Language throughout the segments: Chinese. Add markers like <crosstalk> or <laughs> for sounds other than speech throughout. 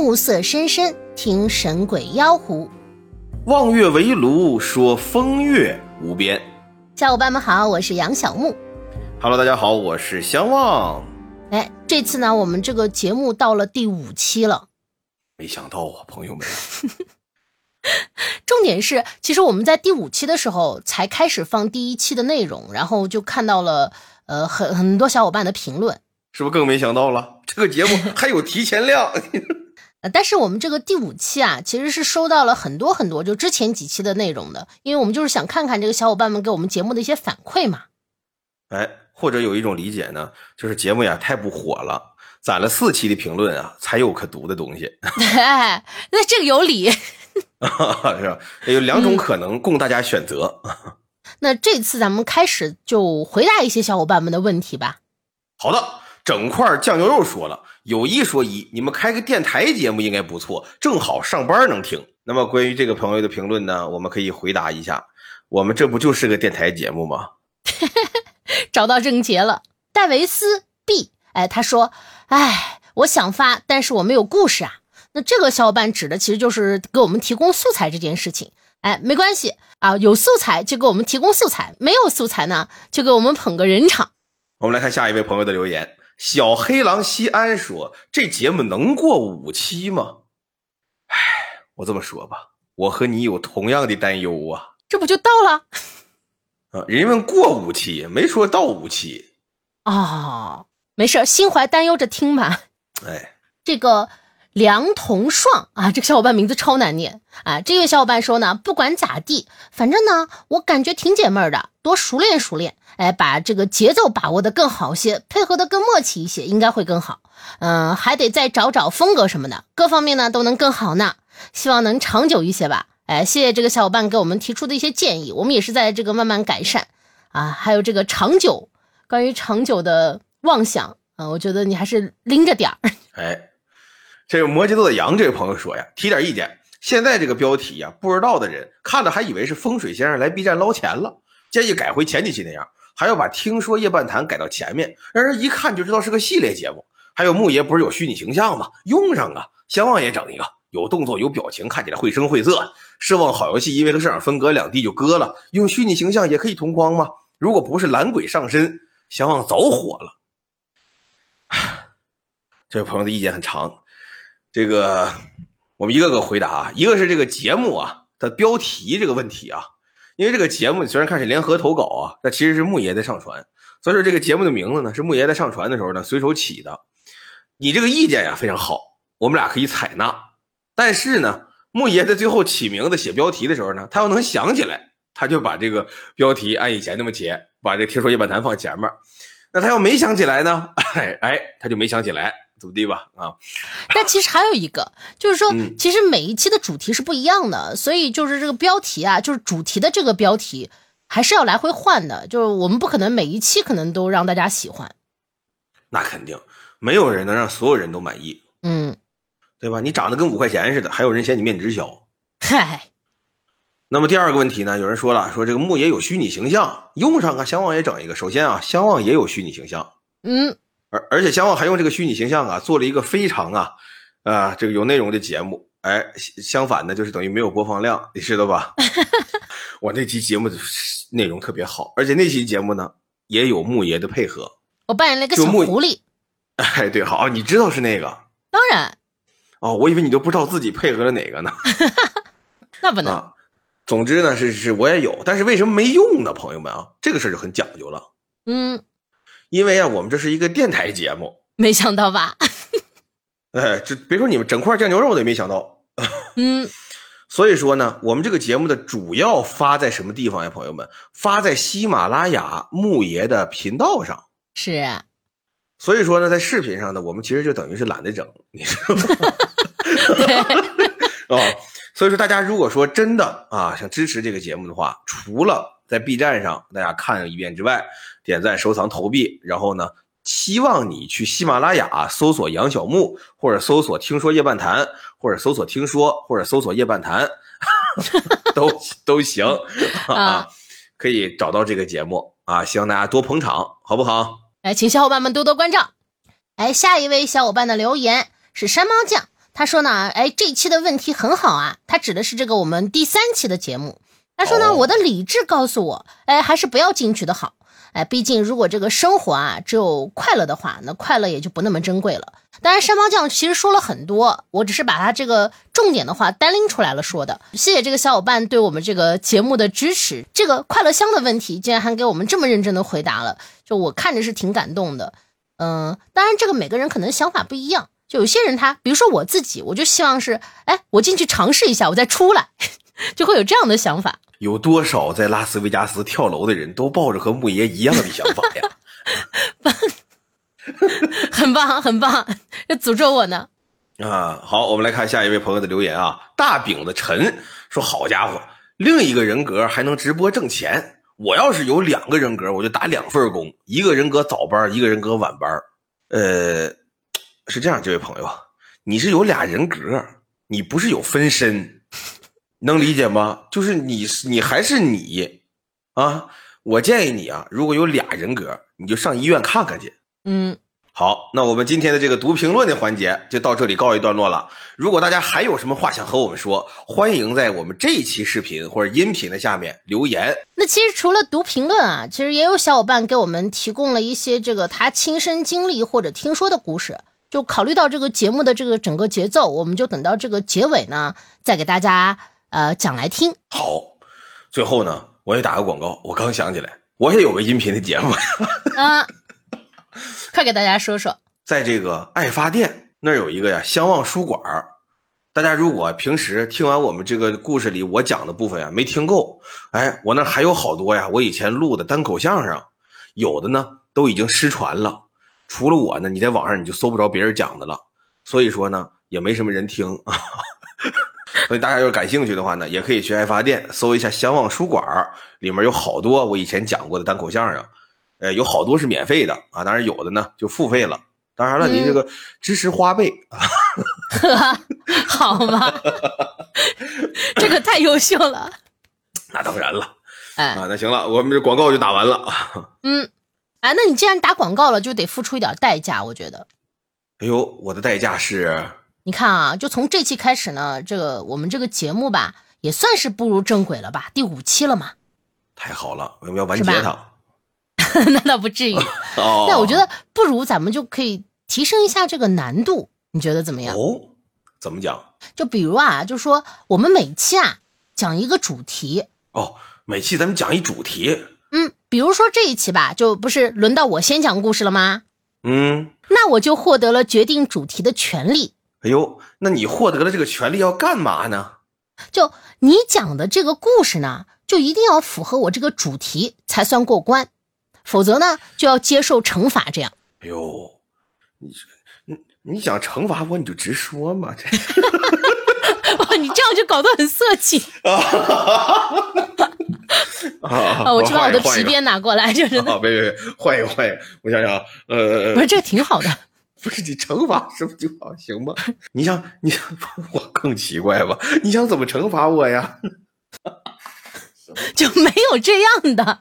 暮色深深，听神鬼妖狐。望月围炉，说风月无边。小伙伴们好，我是杨小木。Hello，大家好，我是相望。哎，这次呢，我们这个节目到了第五期了。没想到啊，朋友们，<laughs> 重点是，其实我们在第五期的时候才开始放第一期的内容，然后就看到了呃很很多小伙伴的评论。是不是更没想到了？这个节目还有提前量。呃，但是我们这个第五期啊，其实是收到了很多很多就之前几期的内容的，因为我们就是想看看这个小伙伴们给我们节目的一些反馈嘛。哎，或者有一种理解呢，就是节目呀太不火了，攒了四期的评论啊，才有可读的东西，<laughs> 哎，那这个有理。<laughs> 是吧？有两种可能供大家选择。<laughs> 那这次咱们开始就回答一些小伙伴们的问题吧。好的，整块酱牛肉说了，有一说一，你们开个电台节目应该不错，正好上班能听。那么关于这个朋友的评论呢，我们可以回答一下，我们这不就是个电台节目吗？<laughs> 找到症结了，戴维斯 B，哎，他说，哎，我想发，但是我没有故事啊。那这个小伙伴指的其实就是给我们提供素材这件事情。哎，没关系啊，有素材就给我们提供素材，没有素材呢，就给我们捧个人场。我们来看下一位朋友的留言，小黑狼西安说：“这节目能过五期吗？”哎，我这么说吧，我和你有同样的担忧啊。这不就到了？啊，人问过五期，没说到五期。哦，没事，心怀担忧着听吧。哎，这个梁同爽啊，这个小伙伴名字超难念啊。这位小伙伴说呢，不管咋地，反正呢，我感觉挺解闷的，多熟练熟练，哎，把这个节奏把握的更好些，配合的更默契一些，应该会更好。嗯、还得再找找风格什么的，各方面呢都能更好呢。希望能长久一些吧。哎，谢谢这个小伙伴给我们提出的一些建议，我们也是在这个慢慢改善啊。还有这个长久，关于长久的妄想啊，我觉得你还是拎着点儿。<laughs> 哎，这个摩羯座的羊这位朋友说呀，提点意见。现在这个标题呀，不知道的人看了还以为是风水先生来 B 站捞钱了，建议改回前几期那样，还要把听说夜半谈改到前面，让人一看就知道是个系列节目。还有木爷不是有虚拟形象吗？用上啊，相望也整一个，有动作有表情，看起来绘声绘色。奢望好游戏因为和市场分隔两地就割了，用虚拟形象也可以同框吗？如果不是懒鬼上身，相望早火了。这位朋友的意见很长，这个我们一个个回答啊。一个是这个节目啊的标题这个问题啊，因为这个节目虽然看是联合投稿啊，但其实是木爷在上传，所以说这个节目的名字呢是木爷在上传的时候呢随手起的。你这个意见呀非常好，我们俩可以采纳。但是呢，木爷在最后起名字写标题的时候呢，他要能想起来，他就把这个标题按以前那么写，把这听说夜半谈放前面。那他要没想起来呢，<laughs> 哎哎，他就没想起来，怎么地吧？<laughs> 啊，但其实还有一个，就是说嗯，其实每一期的主题是不一样的，所以就是这个标题啊，就是主题的这个标题还是要来回换的，就是我们不可能每一期可能都让大家喜欢。那肯定没有人能让所有人都满意，嗯，对吧？你长得跟五块钱似的，还有人嫌你面值小。嗨，那么第二个问题呢？有人说了，说这个木野有虚拟形象，用上啊，相望也整一个。首先啊，相望也有虚拟形象，嗯，而而且相望还用这个虚拟形象啊，做了一个非常啊，啊、这个有内容的节目。哎，相反呢，就是等于没有播放量，你知道吧？<laughs> 我那期节目的内容特别好，而且那期节目呢也有木爷的配合。我扮演了个小狐狸，<laughs> 哎，对，好，你知道是那个当然哦，我以为你都不知道自己配合了哪个呢。<laughs> 那不能。啊，总之呢，是是我也有，但是为什么没用呢？朋友们啊，这个事儿就很讲究了，嗯，因为啊，我们这是一个电台节目，没想到吧？<laughs> 哎，这别说你们整块酱牛肉的也没想到，嗯，<laughs> 所以说呢，我们这个节目的主要发在什么地方呀？朋友们，发在喜马拉雅木爷的频道上。是，所以说呢，在视频上呢，我们其实就等于是懒得整，你知道吗？<laughs> 哦，所以说大家如果说真的啊想支持这个节目的话，除了在 B 站上大家看一遍之外，点赞、收藏、投币，然后呢，希望你去喜马拉雅搜索杨小木，或者搜索“听说夜半谈”，或者搜索“听说”，或者搜索“夜半谈”，<laughs> 都都行 <laughs> 啊啊，可以找到这个节目啊，希望大家多捧场，好不好？哎，请小伙伴们多多关照。哎，下一位小伙伴的留言是山猫酱，他说呢，哎，这期的问题很好啊，他指的是这个我们第三期的节目。他说呢，哦我的理智告诉我，哎，还是不要进去的好。哎，毕竟如果这个生活啊只有快乐的话，那快乐也就不那么珍贵了。当然，山猫酱其实说了很多，我只是把他这个重点的话单拎出来了说的。谢谢这个小伙伴对我们这个节目的支持。这个快乐箱的问题，竟然还给我们这么认真的回答了，就我看着是挺感动的。嗯，当然这个每个人可能想法不一样，就有些人他，比如说我自己，我就希望是，哎，我进去尝试一下，我再出来，就会有这样的想法。有多少在拉斯维加斯跳楼的人都抱着和木爷一样的想法呀？<laughs> 很棒，很棒，要诅咒我呢。啊，好，我们来看下一位朋友的留言啊。大饼子陈说：“好家伙，另一个人格还能直播挣钱。我要是有两个人格，我就打两份工，一个人格早班，一个人格晚班。呃，是这样，这位朋友，你是有俩人格，你不是有分身，能理解吗？就是你，你还是你啊。我建议你啊，如果有俩人格，你就上医院看看去。”嗯，好，那我们今天的这个读评论的环节就到这里告一段落了。如果大家还有什么话想和我们说，欢迎在我们这一期视频或者音频的下面留言。那其实除了读评论啊，其实也有小伙伴给我们提供了一些这个他亲身经历或者听说的故事。就考虑到这个节目的这个整个节奏，我们就等到这个结尾呢，再给大家呃讲来听。好，最后呢，我也打个广告，我刚想起来，我也有个音频的节目，<laughs> <laughs> 啊，快给大家说说。在这个爱发电那儿有一个呀相望书馆儿大家如果平时听完我们这个故事里我讲的部分呀没听够，哎，我那儿还有好多呀，我以前录的单口相声，有的呢都已经失传了。除了我呢，你在网上你就搜不着别人讲的了，所以说呢也没什么人听。<laughs> 所以大家要是感兴趣的话呢，也可以去爱发电搜一下相望书馆儿里面有好多我以前讲过的单口相声，呃，有好多是免费的啊，当然有的呢就付费了。当然了，你这个支持花呗啊。<laughs> 好吗？<laughs> 这个太优秀了。<laughs> 那当然了哎，啊，那行了，我们这广告就打完了。嗯，哎，那你既然打广告了，就得付出一点代价，我觉得。哎呦，我的代价是，你看啊，就从这期开始呢，这个我们这个节目吧，也算是步入正轨了吧，第五期了嘛。太好了，我们要完是结吧它。<laughs> 那倒不至于。<laughs> 哦，那我觉得不如咱们就可以提升一下这个难度，你觉得怎么样？哦，怎么讲？就比如啊，就说我们每期啊讲一个主题，哦，每期咱们讲一主题。嗯，比如说这一期吧，就不是轮到我先讲故事了吗？嗯，那我就获得了决定主题的权利。哎呦，那你获得了这个权利要干嘛呢？就你讲的这个故事呢，就一定要符合我这个主题才算过关，否则呢就要接受惩罚。这样，哎呦，你你你想惩罚我，你就直说嘛。这 <laughs> 哇，你这样就搞得很色情啊啊！<laughs> 我去把我的皮鞭拿过来，就是啊，别别别，换一个换一个，我想想啊，呃，不是这个挺好的。不是你惩罚是不是就好行吗？你想你想我更奇怪吧？你想怎么惩罚我呀？<laughs> 就没有这样的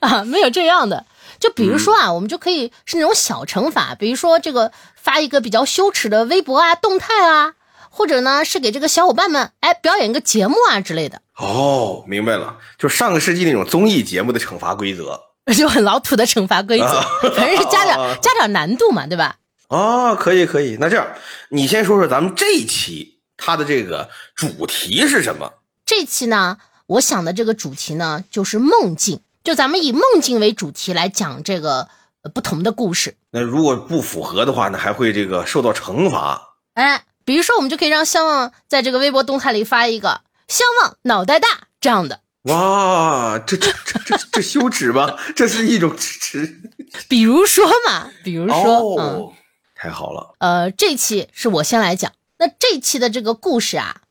啊，没有这样的。就比如说啊，我们就可以是那种小惩罚，比如说这个发一个比较羞耻的微博啊、动态啊，或者呢是给这个小伙伴们哎表演个节目啊之类的，哦，明白了，就上个世纪那种综艺节目的惩罚规则 <laughs> 就很老土的惩罚规则，<laughs> 反正是加点加点难度嘛，对吧？哦，可以可以。那这样，你先说说咱们这一期它的这个主题是什么？这期呢，我想的这个主题呢就是梦境，就咱们以梦境为主题来讲这个呃不同的故事。那如果不符合的话呢，还会这个受到惩罚。哎，比如说，我们就可以让相望在这个微博动态里发一个“相望脑袋大”这样的。<laughs> 哇，这这这这这羞耻吧？这是一种耻。比如说嘛，比如说，嗯，哦，太好了。呃，这期是我先来讲。那这期的这个故事啊，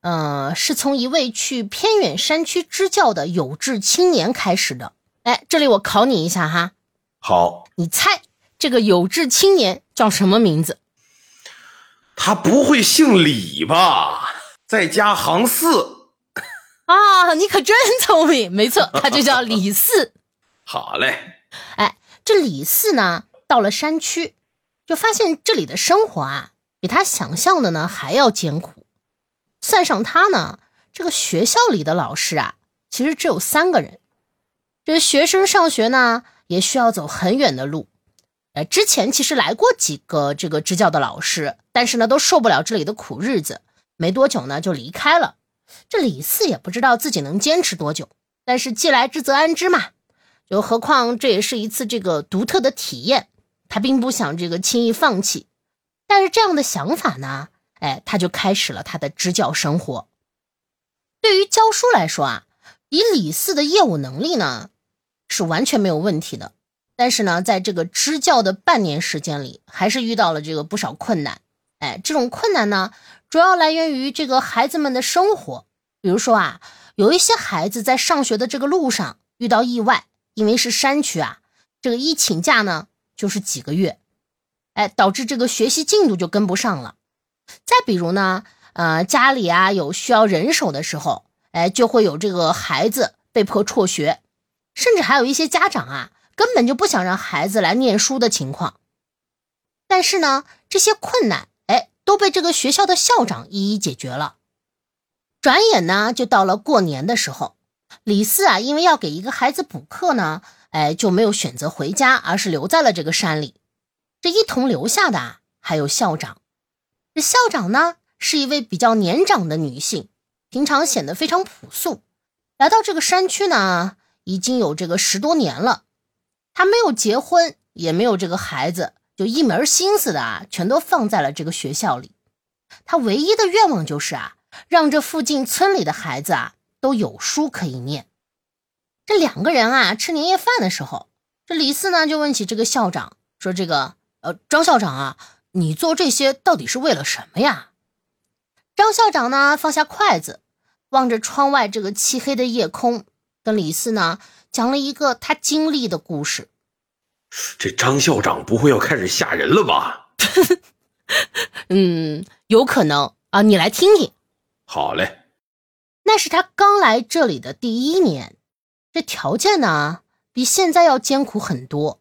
呃，是从一位去偏远山区支教的有志青年开始的。哎，这里我考你一下哈，好，你猜这个有志青年叫什么名字？他不会姓李吧？再加行四。啊，你可真聪明，没错，他就叫李四。<laughs> 好嘞。哎，这李四呢，到了山区，就发现这里的生活啊，比他想象的呢还要艰苦。算上他呢，这个学校里的老师啊，其实只有三个人。这学生上学呢，也需要走很远的路。呃，之前其实来过几个这个支教的老师，但是呢，都受不了这里的苦日子，没多久呢就离开了。这李四也不知道自己能坚持多久，但是既来之则安之嘛。就何况这也是一次这个独特的体验，他并不想这个轻易放弃。带着这样的想法呢，哎，他就开始了他的支教生活。对于教书来说啊，以李四的业务能力呢，是完全没有问题的。但是呢，在这个支教的半年时间里，还是遇到了这个不少困难。哎，这种困难呢，主要来源于这个孩子们的生活。比如说啊，有一些孩子在上学的这个路上遇到意外，因为是山区啊，这个一请假呢就是几个月。哎，导致这个学习进度就跟不上了。再比如呢，呃，家里啊有需要人手的时候，哎，就会有这个孩子被迫辍学，甚至还有一些家长啊，根本就不想让孩子来念书的情况。但是呢，这些困难，都被这个学校的校长一一解决了。转眼呢，就到了过年的时候，李四啊，因为要给一个孩子补课呢，哎，就没有选择回家，而是留在了这个山里。这一同留下的，还有校长。这校长呢，是一位比较年长的女性，平常显得非常朴素。来到这个山区呢，已经有这个十多年了。她没有结婚，也没有这个孩子，就一门心思的啊，全都放在了这个学校里。他唯一的愿望就是啊，让这附近村里的孩子啊都有书可以念。这两个人啊，吃年夜饭的时候，这李四呢就问起这个校长，说：“这个。”呃，张校长啊，你做这些到底是为了什么呀？张校长呢，放下筷子，望着窗外这个漆黑的夜空，跟李四呢讲了一个他经历的故事。这张校长不会要开始吓人了吧？<laughs> 嗯，有可能啊，你来听听。好嘞。那是他刚来这里的第一年，这条件呢比现在要艰苦很多。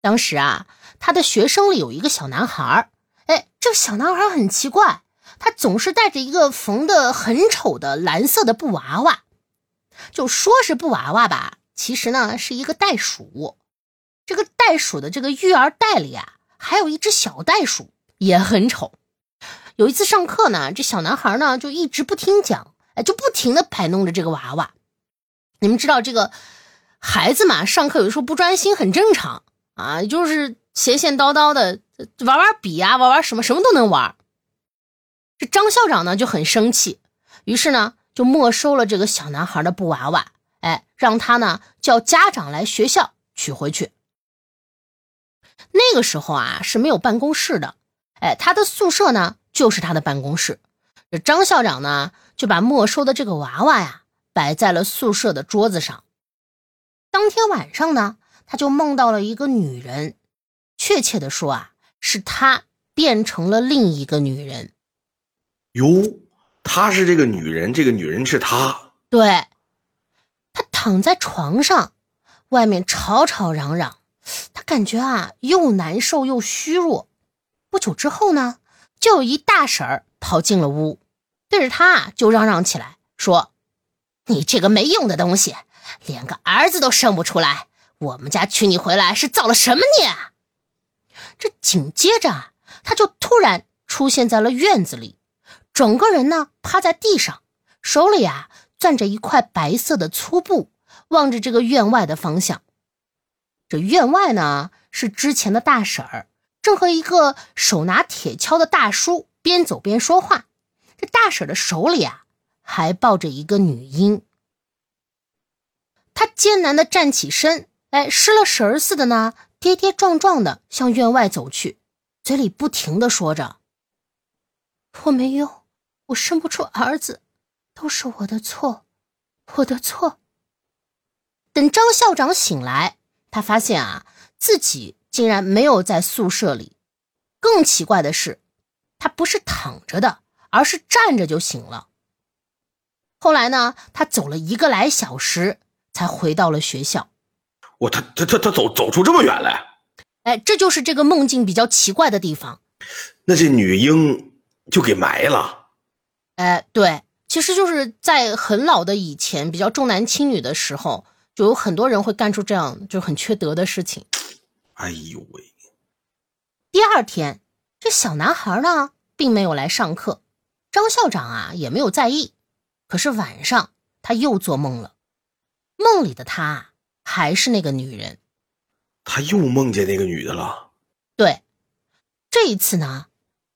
当时啊。他的学生里有一个小男孩哎，这小男孩很奇怪，他总是带着一个缝的很丑的蓝色的布娃娃，就说是布娃娃吧，其实呢是一个袋鼠。这个袋鼠的这个育儿袋里啊，还有一只小袋鼠，也很丑。有一次上课呢，这小男孩呢就一直不听讲，哎，就不停的摆弄着这个娃娃。你们知道这个孩子嘛，上课有时候不专心很正常啊，就是。闲闲叨叨的玩玩笔啊，玩玩什么什么都能玩。这张校长呢就很生气，于是呢就没收了这个小男孩的布娃娃，哎，让他呢叫家长来学校取回去。那个时候啊是没有办公室的，哎，他的宿舍呢就是他的办公室。这张校长呢就把没收的这个娃娃呀摆在了宿舍的桌子上。当天晚上呢，他就梦到了一个女人。确切的说啊，是他变成了另一个女人。哟，她是这个女人，这个女人是他。对，他躺在床上，外面吵吵嚷嚷，他感觉啊又难受又虚弱。不久之后呢，就有一大婶儿跑进了屋，对着他就嚷嚷起来，说：“你这个没用的东西，连个儿子都生不出来，我们家娶你回来是造了什么孽？”这紧接着，他就突然出现在了院子里，整个人呢趴在地上，手里啊攥着一块白色的粗布，望着这个院外的方向。这院外呢是之前的大婶儿，正和一个手拿铁锹的大叔边走边说话。这大婶的手里啊还抱着一个女婴。她艰难的站起身，哎，失了神似的呢。跌跌撞撞的向院外走去，嘴里不停的说着：“我没用，我生不出儿子，都是我的错，我的错。”等张校长醒来，他发现啊，自己竟然没有在宿舍里。更奇怪的是，他不是躺着的，而是站着就醒了。后来呢，他走了一个来小时，才回到了学校。我他他他他走走出这么远来，哎，这就是这个梦境比较奇怪的地方。那这女婴就给埋了。哎，对，其实就是在很老的以前，比较重男轻女的时候，就有很多人会干出这样就很缺德的事情。哎呦喂！第二天，这小男孩呢，并没有来上课，张校长啊也没有在意。可是晚上他又做梦了，梦里的他还是那个女人。他又梦见那个女的了。对，这一次呢，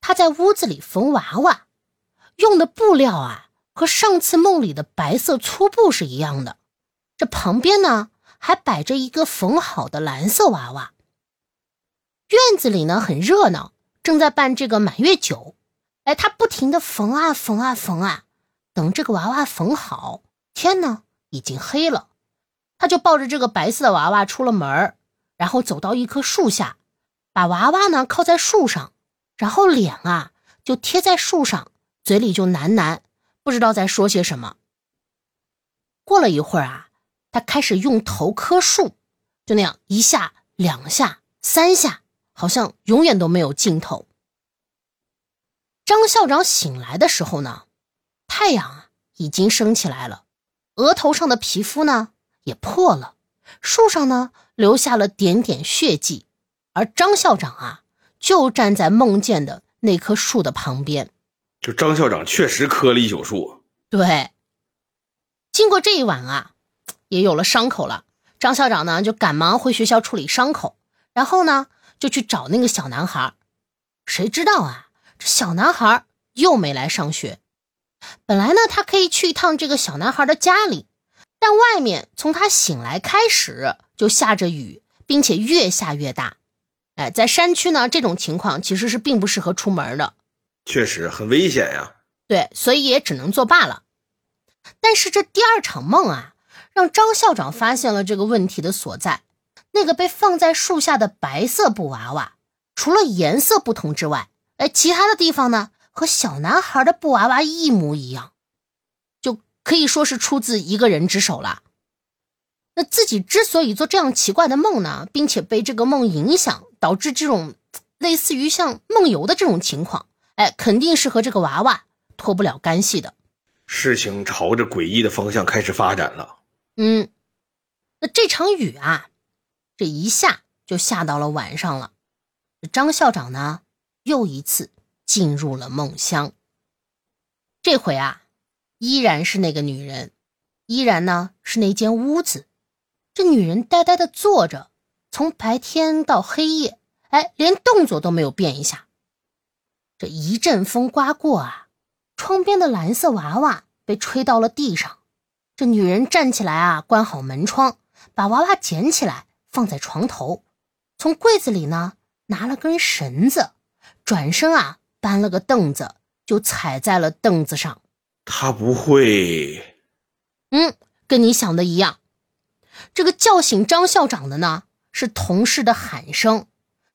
他在屋子里缝娃娃，用的布料啊和上次梦里的白色粗布是一样的。这旁边呢还摆着一个缝好的蓝色娃娃。院子里呢很热闹，正在办这个满月酒。哎，他不停的缝啊缝啊缝啊，等这个娃娃缝好，天呢已经黑了。他就抱着这个白色的娃娃出了门然后走到一棵树下，把娃娃呢靠在树上，然后脸啊就贴在树上，嘴里就喃喃，不知道在说些什么。过了一会儿啊，他开始用头磕树，就那样一下、两下、三下。好像永远都没有尽头。张校长醒来的时候呢，太阳啊已经升起来了，额头上的皮肤呢也破了，树上呢留下了点点血迹，而张校长啊就站在梦见的那棵树的旁边。就张校长确实磕了一宿树。对，经过这一晚啊，也有了伤口了。张校长呢就赶忙回学校处理伤口，然后呢。就去找那个小男孩，谁知道啊？这小男孩又没来上学。本来呢，他可以去一趟这个小男孩的家里，但外面从他醒来开始就下着雨，并且越下越大。哎，在山区呢，这种情况其实是并不适合出门的，确实很危险呀。对，所以也只能作罢了。但是这第二场梦啊，让张校长发现了这个问题的所在。那个被放在树下的白色布娃娃，除了颜色不同之外，哎，其他的地方呢和小男孩的布娃娃一模一样，就可以说是出自一个人之手了。那自己之所以做这样奇怪的梦呢，并且被这个梦影响，导致这种类似于像梦游的这种情况，哎，肯定是和这个娃娃脱不了干系的。事情朝着诡异的方向开始发展了。嗯，那这场雨啊。这一下就下到了晚上了，张校长呢又一次进入了梦乡。这回啊，依然是那个女人，依然呢是那间屋子。这女人呆呆的坐着，从白天到黑夜，哎，连动作都没有变一下。这一阵风刮过啊，窗边的蓝色娃娃被吹到了地上。这女人站起来啊，关好门窗，把娃娃捡起来。放在床头，从柜子里呢拿了根绳子，转身啊搬了个凳子，就踩在了凳子上。他不会，嗯，跟你想的一样。这个叫醒张校长的呢是同事的喊声。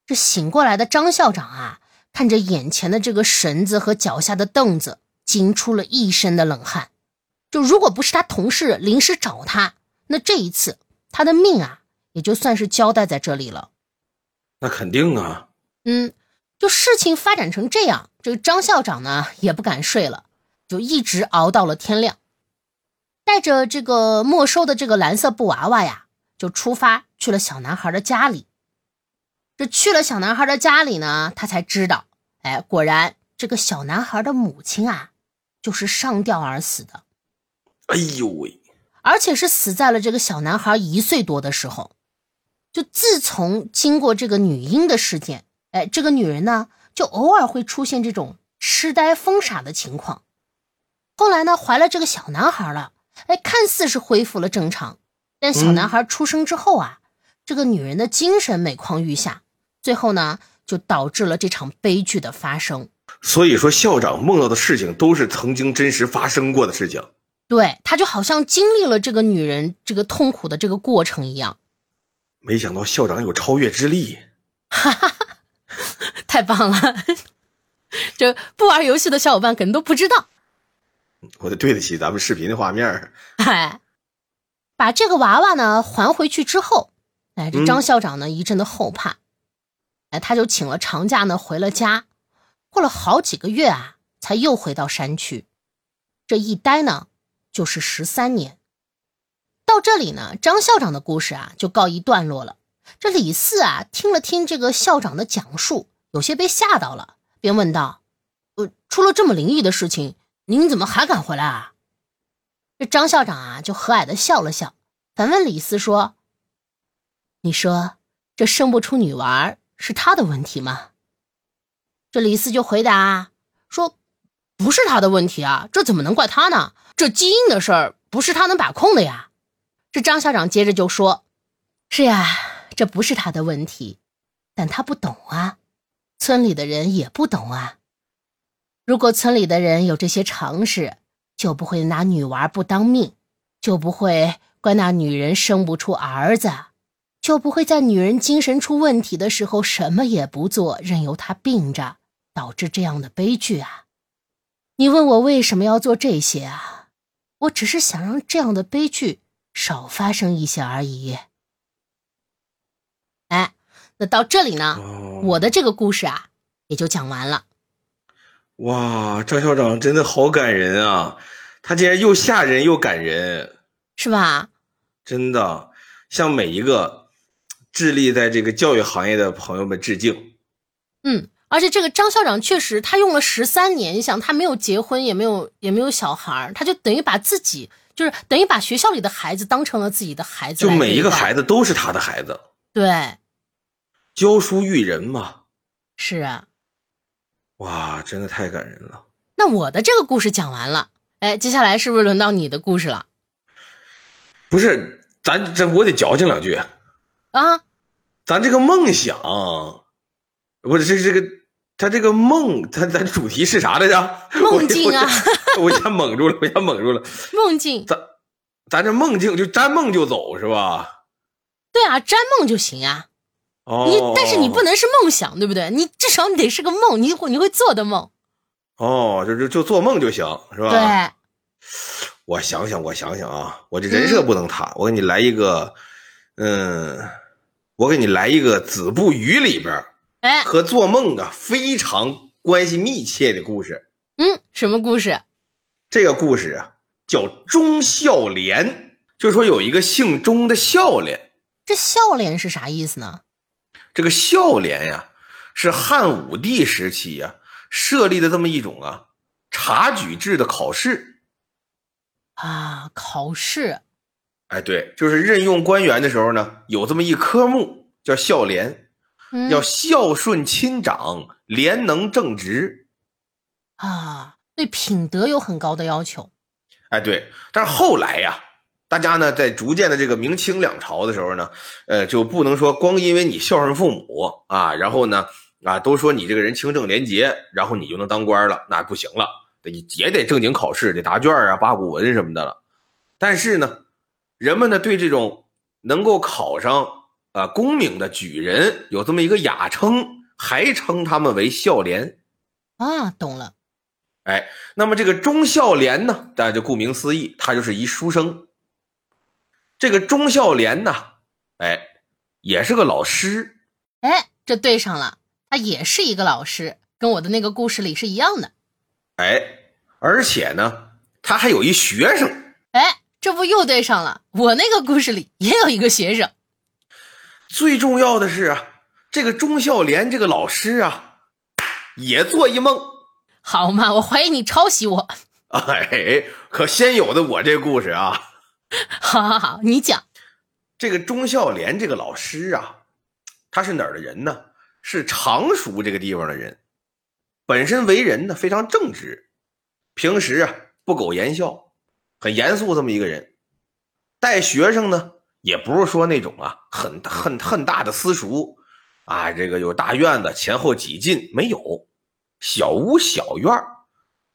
这醒过来的张校长啊，看着眼前的这个绳子和脚下的凳子，惊出了一身的冷汗。就如果不是他同事临时找他，那这一次他的命啊。也就算是交代在这里了，那肯定啊。嗯，就事情发展成这样，这个张校长呢也不敢睡了，就一直熬到了天亮，带着这个没收的这个蓝色布娃娃呀，就出发去了小男孩的家里。这去了小男孩的家里呢，他才知道，哎，果然这个小男孩的母亲啊，就是上吊而死的。哎呦喂！而且是死在了这个小男孩一岁多的时候。就自从经过这个女婴的事件，哎，这个女人呢，就偶尔会出现这种痴呆疯傻的情况。后来呢，怀了这个小男孩了，哎，看似是恢复了正常，但小男孩出生之后啊，这个女人的精神每况愈下，最后呢，就导致了这场悲剧的发生。所以说，校长梦到的事情都是曾经真实发生过的事情。对他就好像经历了这个女人这个痛苦的这个过程一样。没想到校长有超越之力，哈哈，太棒了！这不玩游戏的小伙伴可能都不知道，我得对得起咱们视频的画面。<laughs> 哎，把这个娃娃呢还回去之后，哎，这张校长呢一阵的后怕，哎，他就请了长假呢回了家，过了好几个月啊，才又回到山区。这一待呢，就是十三年。到这里呢，张校长的故事啊就告一段落了。这李四啊，听了听这个校长的讲述，有些被吓到了，便问道：“呃，出了这么灵异的事情，您怎么还敢回来啊？”这张校长啊，就和蔼的笑了笑，反问李四说：“你说这生不出女娃是他的问题吗？”这李四就回答说：“不是他的问题啊，这怎么能怪他呢？这基因的事儿不是他能把控的呀。”这张校长接着就说：“是呀，这不是他的问题，但他不懂啊，村里的人也不懂啊。如果村里的人有这些常识，就不会拿女娃不当命，就不会怪那女人生不出儿子，就不会在女人精神出问题的时候什么也不做，任由她病着，导致这样的悲剧啊。你问我为什么要做这些啊？我只是想让这样的悲剧。”少发生一些而已。哎，那到这里呢，我的这个故事啊也就讲完了。哇，张校长真的好感人啊！他竟然又吓人又感人，是吧？真的，向每一个致力在这个教育行业的朋友们致敬。嗯，而且这个张校长确实，他用了十三年，你想他没有结婚，也没有也没有小孩他就等于把自己。就是等于把学校里的孩子当成了自己的孩子，就每一个孩子都是他的孩子。对，教书育人嘛。是啊。哇，真的太感人了。那我的这个故事讲完了，哎，接下来是不是轮到你的故事了？不是，咱这我得矫情两句啊。咱这个梦想，不是这这个。他这个梦，他咱主题是啥来着？梦境啊！我一下蒙住了，我一下蒙住了。梦境，咱咱这梦境就沾梦就走是吧？对啊，沾梦就行啊。哦。你但是你不能是梦想，对不对？你至少你得是个梦，你会你会做的梦。哦，就就就做梦就行是吧？对。我想想，我想想啊，我这人设不能塌，我给你来一个，嗯，我给你来一个《子不语》里边。和做梦啊非常关系密切的故事。嗯，什么故事？这个故事啊叫忠孝廉，就是说有一个姓钟的孝廉。这孝廉是啥意思呢？这个孝廉呀，是汉武帝时期呀设立的这么一种啊察举制的考试。啊，考试。哎，对，就是任用官员的时候呢，有这么一科目叫孝廉。要孝顺亲长，廉能正直，啊，对品德有很高的要求。哎，对，但是后来呀，大家呢在逐渐的这个明清两朝的时候呢，呃，就不能说光因为你孝顺父母啊，然后呢啊，都说你这个人清正廉洁，然后你就能当官了，那不行了，得也得正经考试，得答卷啊，八股文什么的了。但是呢，人们呢对这种能够考上。啊，功名的举人有这么一个雅称，还称他们为孝廉。啊，懂了。哎，那么这个忠孝廉呢，大家就顾名思义，他就是一书生。这个忠孝廉呢，哎，也是个老师。哎，这对上了，他也是一个老师，跟我的那个故事里是一样的。哎，而且呢，他还有一学生。哎，这不又对上了，我那个故事里也有一个学生。最重要的是啊，这个钟孝廉这个老师啊，也做一梦。好嘛，我怀疑你抄袭我。哎，可先有的我这故事啊。<laughs> 好好好，你讲。这个钟孝廉这个老师啊，他是哪儿的人呢？是常熟这个地方的人。本身为人呢非常正直，平时啊不苟言笑，很严肃这么一个人。带学生呢。也不是说那种啊，很很很大的私塾，啊，这个有大院子，前后几进没有，小屋小院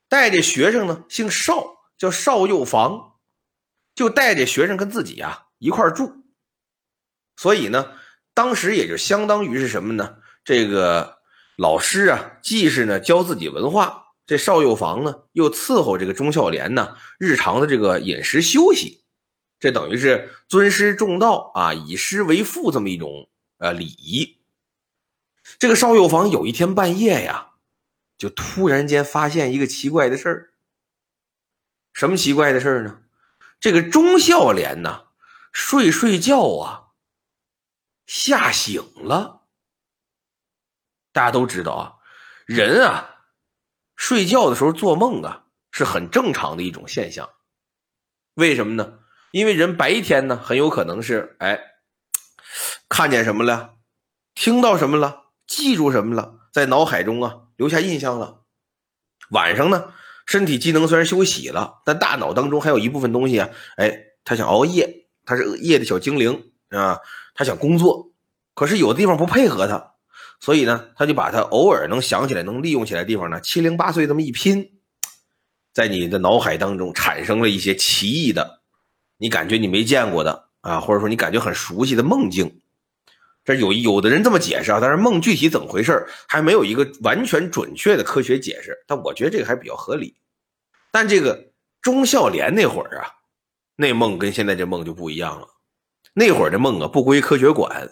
带着学生呢，姓邵，叫邵幼房，就带着学生跟自己啊一块住，所以呢，当时也就相当于是什么呢？这个老师啊，既是呢教自己文化，这邵幼房呢又伺候这个钟孝廉呢日常的这个饮食休息。这等于是尊师重道啊，以师为父这么一种呃礼仪。这个邵幼房有一天半夜呀，就突然间发现一个奇怪的事儿。什么奇怪的事儿呢？这个钟孝廉呐，睡睡觉啊，吓醒了。大家都知道啊，人啊，睡觉的时候做梦啊，是很正常的一种现象。为什么呢？因为人白天呢，很有可能是哎，看见什么了，听到什么了，记住什么了，在脑海中啊留下印象了。晚上呢？身体机能虽然休息了，但大脑当中还有一部分东西啊，哎，他想熬夜，他是夜的小精灵啊，他想工作，可是有的地方不配合他，所以呢，他就把他偶尔能想起来、能利用起来的地方呢，七零八碎这么一拼，在你的脑海当中产生了一些奇异的，你感觉你没见过的啊，或者说你感觉很熟悉的梦境。这有有的人这么解释啊，但是梦具体怎么回事还没有一个完全准确的科学解释。但我觉得这个还比较合理。但这个钟孝廉那会儿啊，那梦跟现在这梦就不一样了。那会儿的梦啊，不归科学管。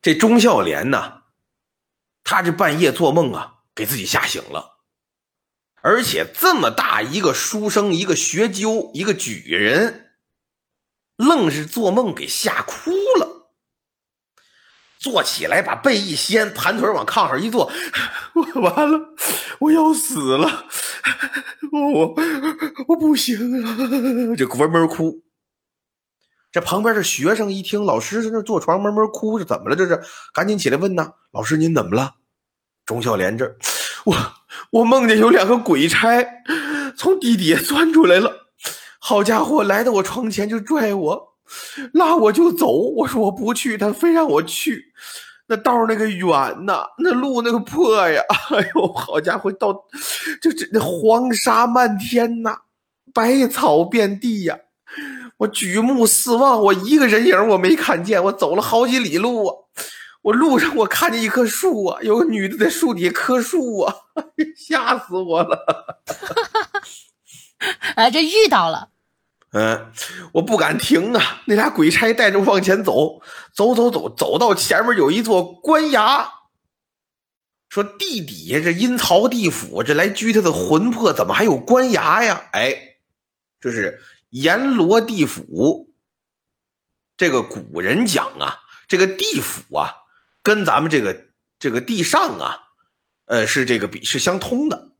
这钟孝廉呢，他这半夜做梦啊，给自己吓醒了，而且这么大一个书生，一个学究，一个举人，愣是做梦给吓哭了。坐起来，把背一掀，盘腿往炕上一坐，我完了，我要死了，我我不行了，就闷闷哭。这旁边的学生一听，老师在那坐床闷闷哭，这怎么了？这是赶紧起来问呐，老师您怎么了？钟孝廉这，我我梦见有两个鬼差从地底下钻出来了，好家伙，来到我床前就拽我。拉我就走，我说我不去，他非让我去。那道那个远呐，那路那个破呀，<laughs> 哎呦，好家伙，到就这那黄沙漫天呐，百草遍地呀。我举目四望，我一个人影我没看见。我走了好几里路啊，我路上我看见一棵树啊，有个女的在树底下棵树啊，<laughs> 吓死我了。啊，<laughs> 这遇到了。嗯，我不敢停啊！那俩鬼差带着往前走，走走走，走到前面有一座官衙，说地底下这阴曹地府，这来拘他的魂魄，怎么还有官衙呀？哎，这是阎罗地府。这个古人讲啊，这个地府啊，跟咱们这个这个地上啊，呃，是这个比是相通的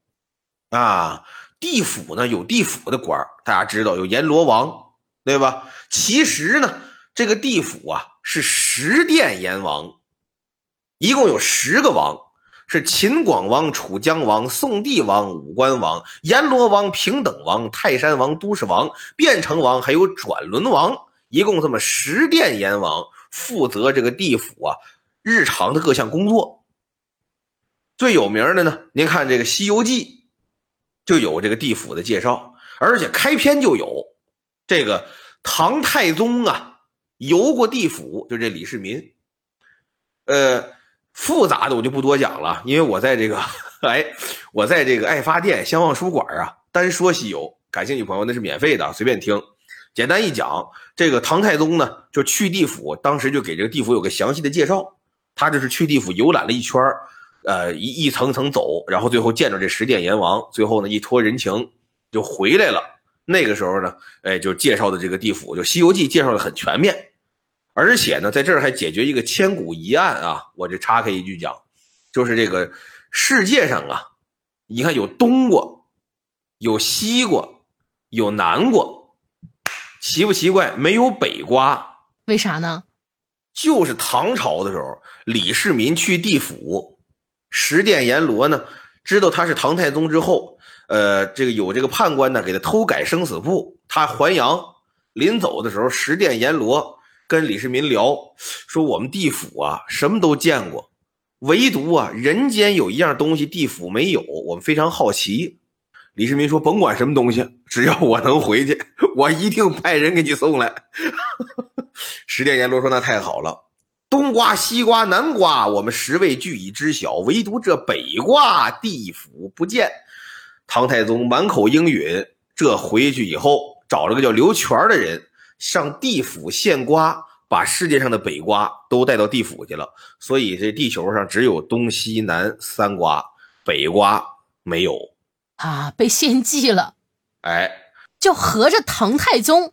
啊。地府呢有地府的官大家知道有阎罗王，对吧？其实呢，这个地府啊是十殿阎王，一共有十个王，是秦广王、楚江王、宋帝王、武官王、阎罗王、平等王、泰山王、都市王、变城王，还有转轮王，一共这么十殿阎王负责这个地府啊日常的各项工作。最有名的呢，您看这个《西游记》。就有这个地府的介绍，而且开篇就有这个唐太宗啊游过地府，就这李世民。呃，复杂的我就不多讲了，因为我在这个哎，我在这个爱发电相望书馆啊单说西游，感兴趣朋友那是免费的，随便听。简单一讲，这个唐太宗呢就去地府，当时就给这个地府有个详细的介绍，他这是去地府游览了一圈呃，一一层层走，然后最后见着这十殿阎王，最后呢一托人情就回来了。那个时候呢，哎，就介绍的这个地府，就《西游记》介绍的很全面，而且呢，在这儿还解决一个千古疑案啊。我这插开一句讲，就是这个世界上啊，你看有冬瓜，有西瓜，有南瓜，奇不奇怪？没有北瓜，为啥呢？就是唐朝的时候，李世民去地府。十殿阎罗呢，知道他是唐太宗之后，呃，这个有这个判官呢，给他偷改生死簿，他还阳。临走的时候，十殿阎罗跟李世民聊，说我们地府啊，什么都见过，唯独啊，人间有一样东西地府没有，我们非常好奇。李世民说，甭管什么东西，只要我能回去，我一定派人给你送来。<laughs> 十殿阎罗说，那太好了。冬瓜、西瓜、南瓜，我们十位俱已知晓，唯独这北瓜地府不见。唐太宗满口应允，这回去以后找了个叫刘全的人上地府献瓜，把世界上的北瓜都带到地府去了。所以这地球上只有东西南三瓜，北瓜没有啊，被献祭了。哎，就合着唐太宗，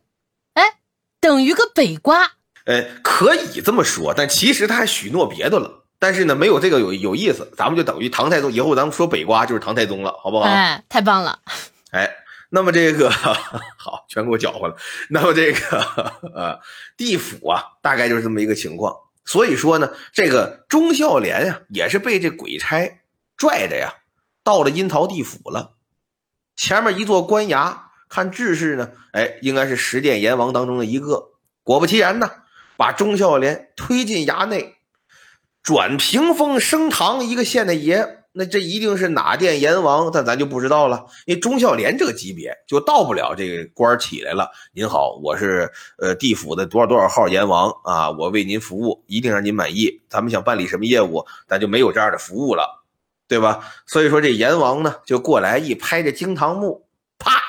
哎，等于个北瓜。哎，可以这么说，但其实他还许诺别的了。但是呢，没有这个有有意思，咱们就等于唐太宗。以后咱们说北瓜就是唐太宗了，好不好？哎，太棒了。<laughs> 哎，那么这个 <laughs> 好，全给我搅和了。那么这个呃，地府啊，大概就是这么一个情况。所以说呢，这个忠孝廉呀，也是被这鬼差拽着呀，到了阴曹地府了。前面一座官衙，看志士呢，哎，应该是十殿阎王当中的一个。果不其然呢。把忠孝廉推进衙内，转屏风升堂，一个县的爷，那这一定是哪殿阎王？但咱就不知道了。因为忠孝廉这个级别就到不了这个官起来了。您好，我是呃地府的多少多少号阎王啊，我为您服务，一定让您满意。咱们想办理什么业务，咱就没有这样的服务了，对吧？所以说这阎王呢，就过来一拍这惊堂木，啪，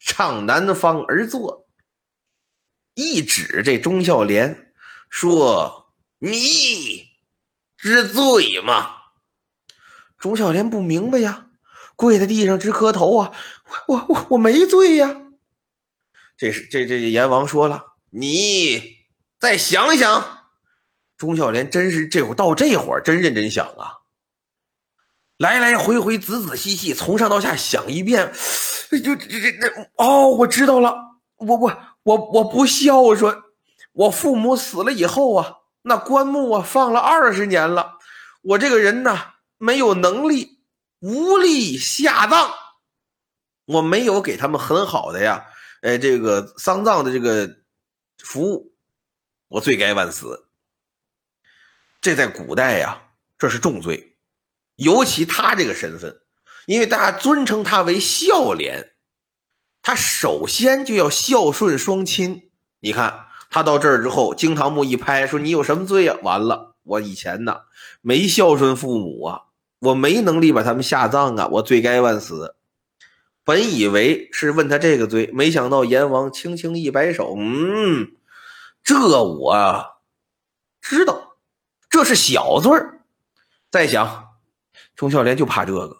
唱南方而坐。一指这忠孝廉，说：“你知罪吗？”忠孝廉不明白呀，跪在地上直磕头啊！我我我没罪呀！这是这这阎王说了：“你再想想。”忠孝廉真是这会到这会儿真认真想啊，来来回回仔仔细细从上到下想一遍，就这这这哦，我知道了，我我。我我不孝顺，我父母死了以后啊，那棺木啊放了二十年了，我这个人呢没有能力，无力下葬，我没有给他们很好的呀，哎，这个丧葬的这个服务，我罪该万死。这在古代呀，这是重罪，尤其他这个身份，因为大家尊称他为孝廉。他首先就要孝顺双亲。你看他到这儿之后，惊堂木一拍，说：“你有什么罪呀？”完了，我以前呢没孝顺父母啊，我没能力把他们下葬啊，我罪该万死。本以为是问他这个罪，没想到阎王轻轻一摆手：“嗯，这我知道，这是小罪儿再想，钟孝廉就怕这个。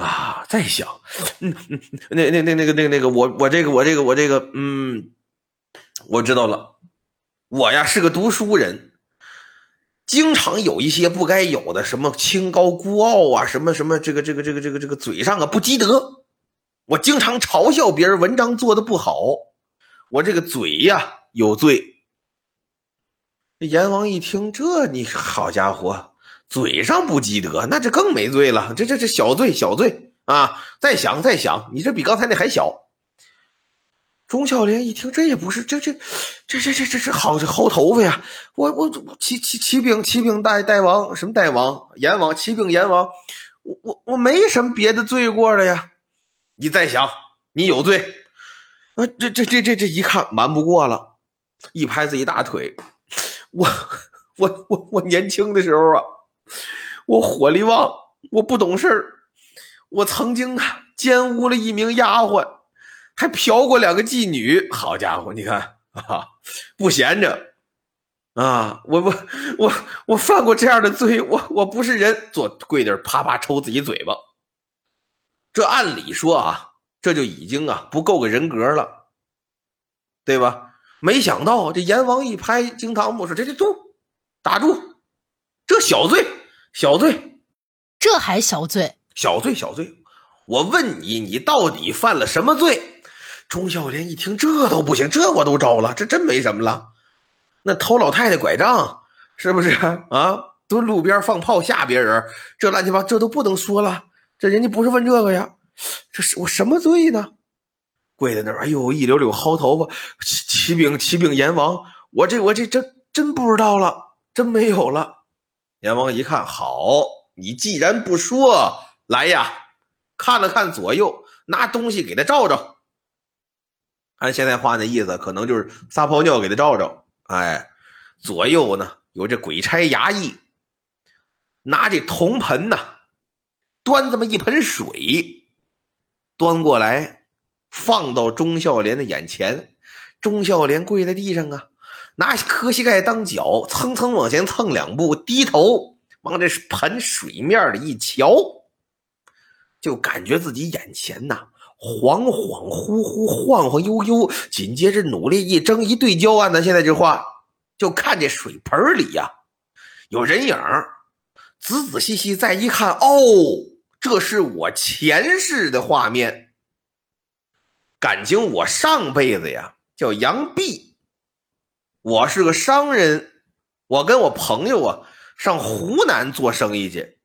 啊，再想，嗯嗯，那那那那个那个那个，我我这个我这个我这个，嗯，我知道了，我呀是个读书人，经常有一些不该有的，什么清高孤傲啊，什么什么这个这个这个这个这个嘴上啊不积德，我经常嘲笑别人文章做的不好，我这个嘴呀有罪。阎王一听这，你好家伙！嘴上不积德，那这更没罪了。这这这小罪小罪啊！再想再想，你这比刚才那还小。钟孝廉一听，这也不是这这这这这这这好这薅头发呀！我我启启启禀启禀大大王什么大王阎王启禀阎王，我我我没什么别的罪过了呀！你再想，你有罪啊！这这这这这一看瞒不过了，一拍自己大腿，我我我我年轻的时候啊。我火力旺，我不懂事儿，我曾经啊奸污了一名丫鬟，还嫖过两个妓女。好家伙，你看啊，不闲着啊！我我我我犯过这样的罪，我我不是人，坐跪地啪啪抽自己嘴巴。这按理说啊，这就已经啊不够个人格了，对吧？没想到这阎王一拍惊堂木说：“这这住，打住，这小罪。”小罪，这还小罪？小罪，小罪！我问你，你到底犯了什么罪？钟孝廉一听，这都不行，这我都招了，这真没什么了。那偷老太太拐杖，是不是啊？蹲路边放炮吓别人，这乱七八，这都不能说了。这人家不是问这个呀，这是我什么罪呢？跪在那儿，哎呦，一绺绺薅头发，启启禀启禀阎王，我这我这真真不知道了，真没有了。阎王一看，好，你既然不说，来呀，看了看左右，拿东西给他照照。按现在话那意思，可能就是撒泡尿给他照照。哎，左右呢有这鬼差衙役，拿这铜盆呐，端这么一盆水，端过来，放到钟孝廉的眼前。钟孝廉跪在地上啊。拿磕膝盖当脚，蹭蹭往前蹭两步，低头往这盆水面里一瞧，就感觉自己眼前呐恍恍惚惚、晃晃悠悠，紧接着努力一睁一对焦啊，咱现在这话就看这水盆里呀有人影仔仔细细再一看，哦，这是我前世的画面。感情我上辈子呀叫杨弼，我是个商人，我跟我朋友啊上湖南做生意去，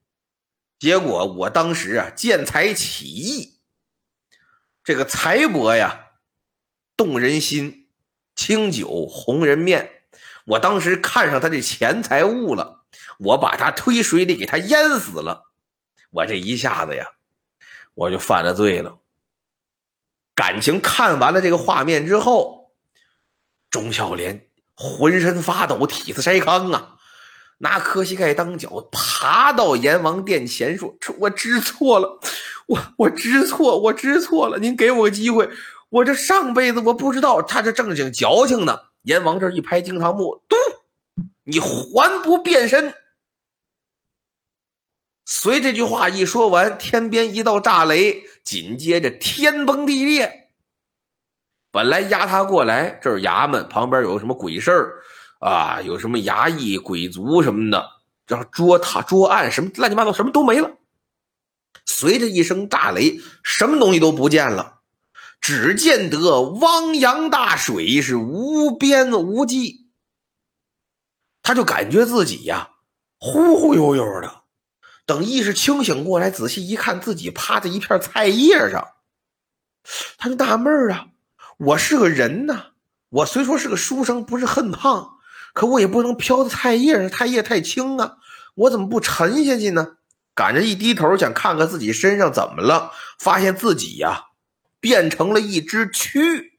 结果我当时啊见财起意，这个财帛呀动人心，清酒红人面，我当时看上他这钱财物了，我把他推水里给他淹死了，我这一下子呀我就犯了罪了。感情看完了这个画面之后，钟孝廉浑身发抖，体似筛糠啊，拿磕膝盖当脚，爬到阎王殿前说：“我知错了，我我知错，我知错了，您给我个机会，我这上辈子我不知道，他这正经矫情呢。”阎王这一拍惊堂木，嘟，你还不变身？随这句话一说完，天边一道炸雷，紧接着天崩地裂。本来押他过来，这是衙门旁边有什么鬼事儿啊？有什么衙役、鬼卒什么的，然后捉他、捉案什么乱七八糟，什么都没了。随着一声炸雷，什么东西都不见了，只见得汪洋大水是无边无际。他就感觉自己呀，忽忽悠悠的。等意识清醒过来，仔细一看，自己趴在一片菜叶上，他就纳闷啊：“我是个人呐，我虽说是个书生，不是恨胖，可我也不能飘的太叶上，菜叶太轻啊，我怎么不沉下去呢？”赶着一低头想看看自己身上怎么了，发现自己呀变成了一只蛆。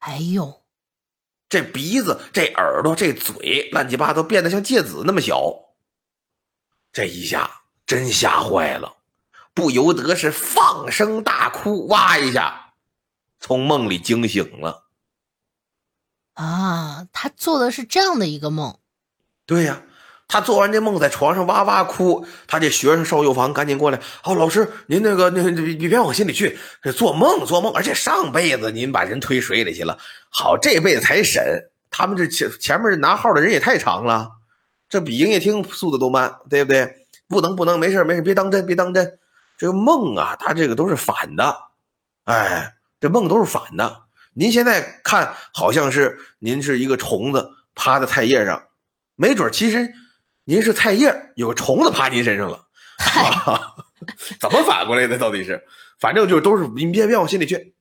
哎呦，这鼻子、这耳朵、这嘴，乱七八糟变得像芥子那么小。这一下真吓坏了，不由得是放声大哭，哇一下从梦里惊醒了。啊，他做的是这样的一个梦。对呀，他做完这梦，在床上哇哇哭。他这学生邵幼房赶紧过来，哦，老师，您那个那你别往心里去，做梦做梦，而且上辈子您把人推水里去了，好这辈子才审。他们这前前面拿号的人也太长了。这比营业厅速度都慢，对不对？不能不能，没事没事，别当真别当真。这个梦啊，它这个都是反的，哎，这梦都是反的。您现在看，好像是您是一个虫子趴在菜叶上，没准其实您是菜叶，有个虫子趴您身上了。<laughs> 怎么反过来的？到底是，反正就都是您别别往心里去。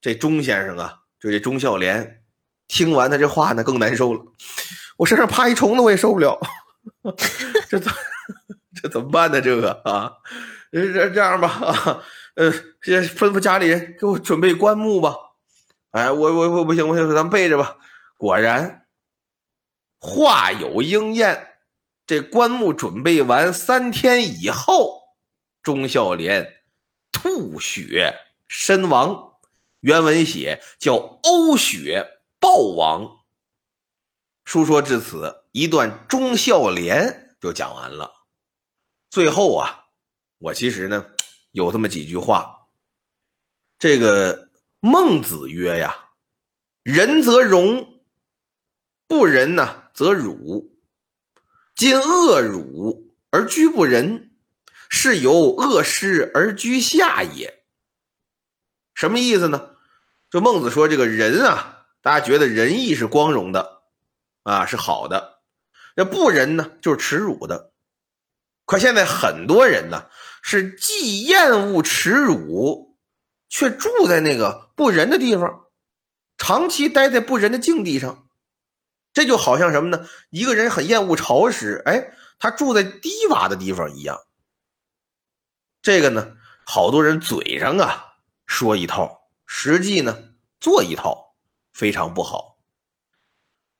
这钟先生啊，就这钟孝廉，听完他这话呢，更难受了。我身上趴一虫子，我也受不了。这怎这怎么办呢？这个啊，这这样吧啊，呃，先吩咐家里人给我准备棺木吧。哎，我我我不行，我行，咱们备着吧。果然，话有应验，这棺木准备完三天以后，钟孝廉吐血身亡。原文写叫呕血暴亡。书说至此，一段忠孝廉就讲完了。最后啊，我其实呢有这么几句话。这个孟子曰呀：“仁则荣，不仁呢则辱。今恶辱而居不仁，是由恶施而居下也。”什么意思呢？就孟子说，这个人啊，大家觉得仁义是光荣的。啊，是好的，那不仁呢，就是耻辱的。可现在很多人呢，是既厌恶耻辱，却住在那个不仁的地方，长期待在不仁的境地上。这就好像什么呢？一个人很厌恶潮湿，哎，他住在低洼的地方一样。这个呢，好多人嘴上啊说一套，实际呢做一套，非常不好。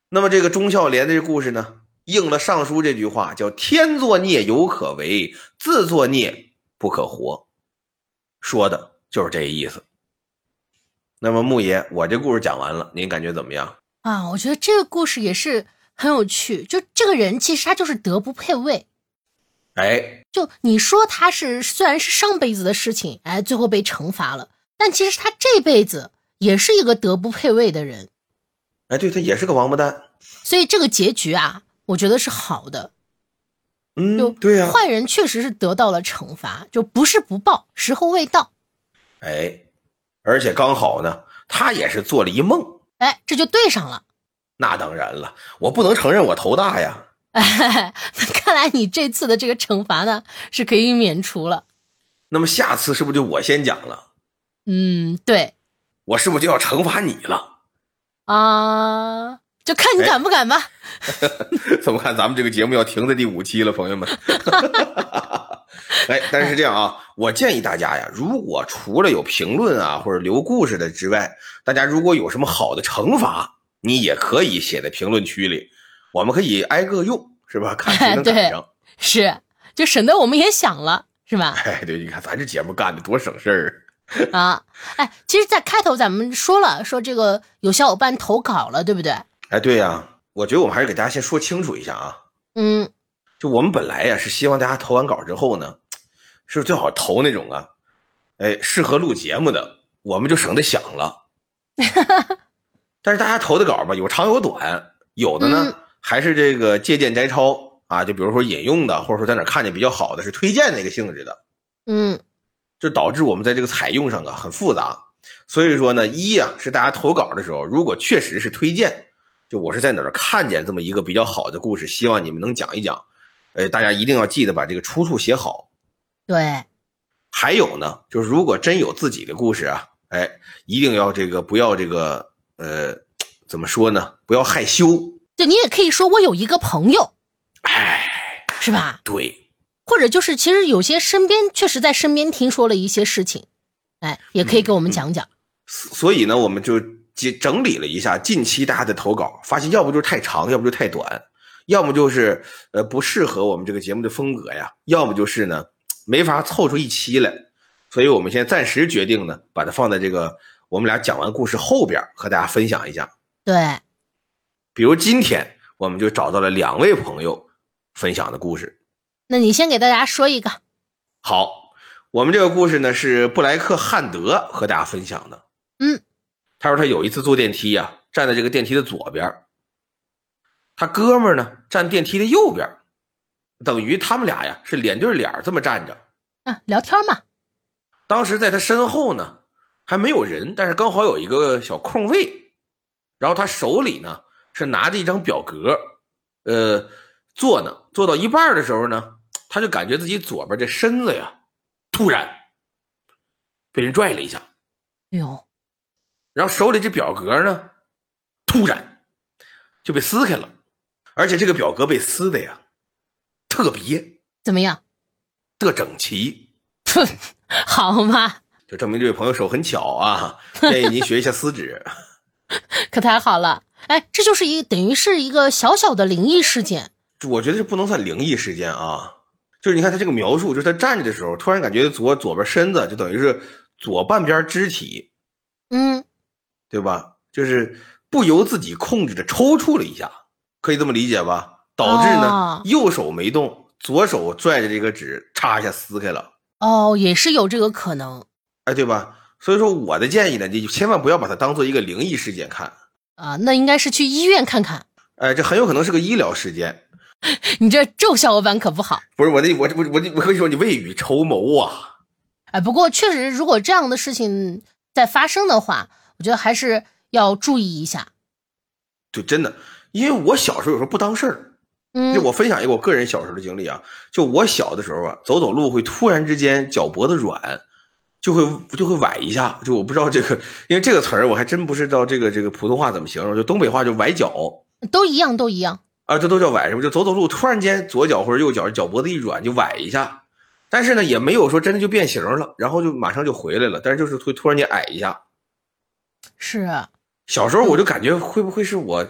那么这个忠孝廉的这故事呢，应了上书这句话，叫“天作孽犹可为，自作孽不可活”，说的就是这意思。那么木爷，我这故事讲完了，您感觉怎么样？啊，我觉得这个故事也是很有趣。就这个人，其实他就是德不配位。哎，就你说他是虽然是上辈子的事情，哎，最后被惩罚了，但其实他这辈子也是一个德不配位的人。哎，对他也是个王八蛋。所以这个结局啊，我觉得是好的。嗯，对呀，坏人确实是得到了惩罚，就不是不报，时候未到。哎，而且刚好呢，他也是做了一梦。哎，这就对上了。那当然了，我不能承认我头大呀。<laughs> 看来你这次的这个惩罚呢是可以免除了。那么下次是不是就我先讲了？嗯，对。我是不是就要惩罚你了？啊，就看你敢不敢吧。<laughs> 怎么看咱们这个节目要停在第五期了，朋友们？<laughs> 哎，但是这样啊，我建议大家呀，如果除了有评论啊或者留故事的之外，大家如果有什么好的惩罚，你也可以写在评论区里。我们可以挨个用，是吧？看谁能赶上，<laughs> 是就省得我们也想了，是吧？哎，对，你看咱这节目干的多省事儿啊！哎，其实，在开头咱们说了，说这个有小伙伴投稿了，对不对？哎，对呀，我觉得我们还是给大家先说清楚一下啊。嗯，就我们本来呀是希望大家投完稿之后呢，是最好投那种啊，哎，适合录节目的，我们就省得想了。<laughs> 但是大家投的稿吧，有长有短，有的呢。还是这个借鉴摘抄啊，就比如说引用的，或者说在哪看见比较好的，是推荐那个性质的，嗯，就导致我们在这个采用上啊很复杂。所以说呢，一呀是大家投稿的时候，如果确实是推荐，就我是在哪儿看见这么一个比较好的故事，希望你们能讲一讲，呃，大家一定要记得把这个出处写好。对，还有呢，就是如果真有自己的故事啊，哎，一定要这个不要这个呃，怎么说呢？不要害羞。就你也可以说我有一个朋友，哎，是吧？对，或者就是其实有些身边确实在身边听说了一些事情，哎，也可以给我们讲讲。所以呢，我们就整整理了一下近期大家的投稿，发现要不就是太长，要不就太短，要么就是呃不适合我们这个节目的风格呀，要么就是呢没法凑出一期来。所以我们现在暂时决定呢，把它放在这个我们俩讲完故事后边和大家分享一下。对。比如今天我们就找到了两位朋友分享的故事，那你先给大家说一个。好，我们这个故事呢是布莱克汉德和大家分享的。嗯，他说他有一次坐电梯呀，站在这个电梯的左边，他哥们呢站电梯的右边，等于他们俩呀是脸对脸这么站着，啊，聊天嘛。当时在他身后呢还没有人，但是刚好有一个小空位，然后他手里呢。是拿着一张表格，呃，坐呢，坐到一半的时候呢，他就感觉自己左边这身子呀，突然被人拽了一下，哎呦，然后手里这表格呢，突然就被撕开了，而且这个表格被撕的呀，特别怎么样？特整齐，<laughs> 哼，好嘛，就证明这位朋友手很巧啊，<laughs> 建议您学一下撕纸，<laughs> 可太好了。哎，这就是一等于是一个小小的灵异事件。我觉得这不能算灵异事件啊，就是你看他这个描述，就是他站着的时候，突然感觉左左边身子就等于是左半边肢体，嗯，对吧？就是不由自己控制的抽搐了一下，可以这么理解吧？导致呢右手没动，左手拽着这个纸，嚓一下撕开了。哦，也是有这个可能，哎，对吧？所以说我的建议呢，你就千万不要把它当做一个灵异事件看。啊，那应该是去医院看看。哎，这很有可能是个医疗事件。<laughs> 你这咒小伙伴可不好。不是我的，我我我我跟你说，你未雨绸缪啊。哎，不过确实，如果这样的事情在发生的话，我觉得还是要注意一下。就真的，因为我小时候有时候不当事儿。嗯。就我分享一个我个人小时候的经历啊，就我小的时候啊，走走路会突然之间脚脖子软。就会就会崴一下，就我不知道这个，因为这个词儿我还真不知道这个这个普通话怎么形容，就东北话就崴脚，都一样都一样啊，这都叫崴是不？就走走路突然间左脚或者右脚脚脖子一软就崴一下，但是呢也没有说真的就变形了，然后就马上就回来了，但是就是会突然间矮一下。是，小时候我就感觉会不会是我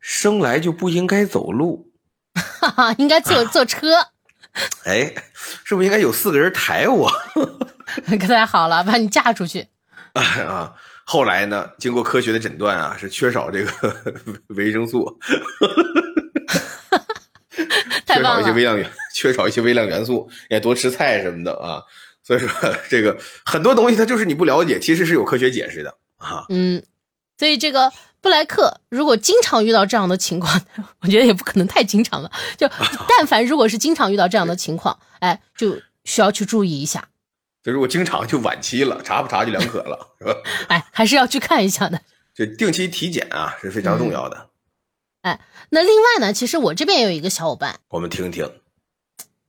生来就不应该走路，哈哈，应该坐坐车。哎，是不是应该有四个人抬我？可 <laughs> 太好了，把你嫁出去。啊，后来呢？经过科学的诊断啊，是缺少这个 <laughs> 维生素。<laughs> 缺少一些微量元，缺少一些微量元素，也多吃菜什么的啊。所以说，这个很多东西它就是你不了解，其实是有科学解释的啊。嗯，所以这个布莱克如果经常遇到这样的情况，<laughs> 我觉得也不可能太经常了。就 <laughs> 但凡如果是经常遇到这样的情况，哎，就需要去注意一下，就如果经常就晚期了，查不查就两可了，是吧？<laughs> 哎，还是要去看一下的。就定期体检啊是非常重要的。哎那另外呢，其实我这边也有一个小伙伴，我们听听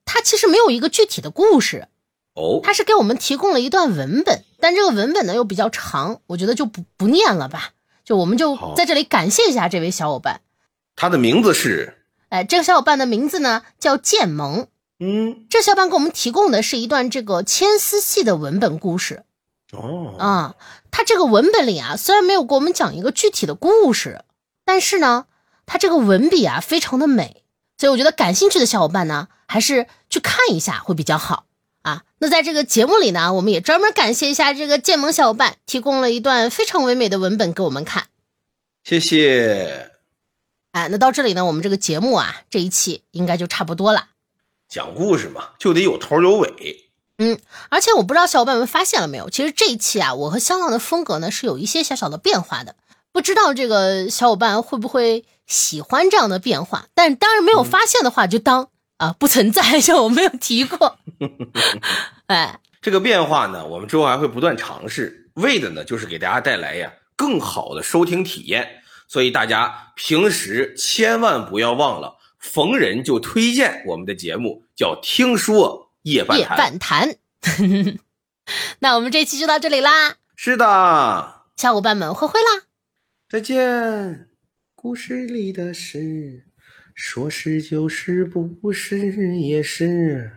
他其实没有一个具体的故事，哦，他是给我们提供了一段文本，但这个文本呢又比较长，我觉得就不不念了吧，就我们就在这里感谢一下这位小伙伴。他的名字是？哎，这个小伙伴的名字呢叫建萌，嗯。这小伙伴给我们提供的是一段这个牵丝戏的文本故事。哦。啊。他这个文本里啊，虽然没有给我们讲一个具体的故事，但是呢，他这个文笔啊非常的美，所以我觉得感兴趣的小伙伴呢，还是去看一下会比较好。啊。那在这个节目里呢，我们也专门感谢一下这个建盟小伙伴，提供了一段非常唯美的文本给我们看。谢谢。哎，那到这里呢，我们这个节目啊，这一期应该就差不多了。讲故事嘛，就得有头有尾。嗯，而且我不知道小伙伴们发现了没有，其实这一期啊，我和香浪的风格呢是有一些小小的变化的。不知道这个小伙伴会不会喜欢这样的变化？但是当然没有发现的话，就当啊不存在，<laughs> 就我没有提过。<laughs> 哎，这个变化呢，我们之后还会不断尝试，为的呢就是给大家带来呀更好的收听体验。所以大家平时千万不要忘了，逢人就推荐我们的节目，叫《听说夜半夜》。半谈。<laughs> 那我们这期就到这里啦，是的，小伙伴们挥挥啦。再见。故事里的事，说是就是，不是也是。